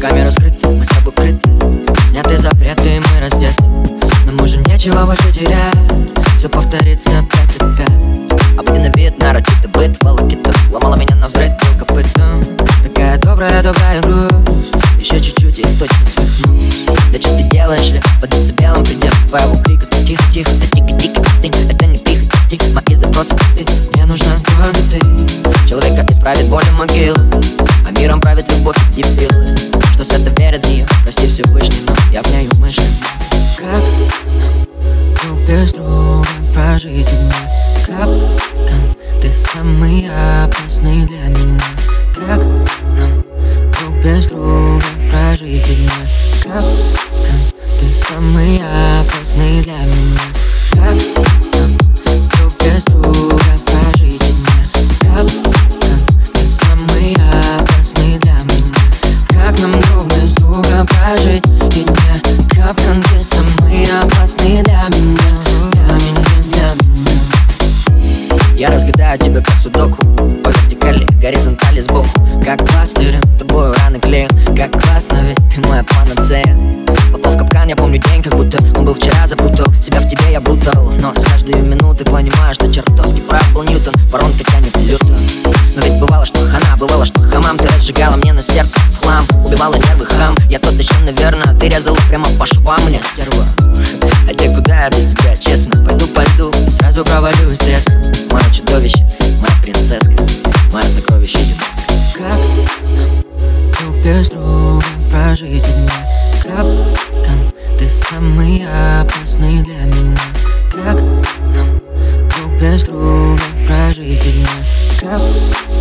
Камера скрыта, мы с тобой крыты. Сняты запреты, мы раздеты. Но мы уже нечего больше терять. Все повторится опять и опять Обыденный вид, нарочитый быт, волокита. Ломала меня на взрыв, был копытом Такая добрая, добрая грусть. Еще чуть-чуть и точно свихну Да что ты делаешь, ли? Под децибелом предел твоего крика. Ты тихо, тихо, ты тихо-тихо, остынь Это не пихо, стих, мои запросы пусты Мне нужна только ты Человека исправит боль могил А миром правит любовь и дебилы Что свято верят в нее, прости Всевышний Но я в ней умышленно Как друг без друга прожить дни Капкан, ты самый опасный для меня? Как нам друг без друга прожить дни Капкан, ты самый опасный прожить дни Капкан, ты самый опасный для меня Для меня, для меня. Я разгадаю тебя как судоку По вертикали, горизонтали сбоку. Как пластырем, тобою раны клею Как классно, ведь ты моя панацея. Попал в капкан, я помню день, как будто Он был вчера, запутал. Себя в тебе, я брутал Но с каждой минуты понимаю, что чертовски прав был Ньютон. Воронка тянет люто. Но ведь бывало, что хана, бывало, что хамам. Ты разжигала мне на сердце в хлам Убивала нервы я еще наверное, ты резал прямо по швам мне А где куда я без тебя, честно Пойду, пойду, и сразу провалюсь резко Мое чудовище, моя принцесска Мое сокровище юнеско Как ну, без друга прожить дня Как ты самый опасный для меня? Как нам ну, без друга прожить дня Капкан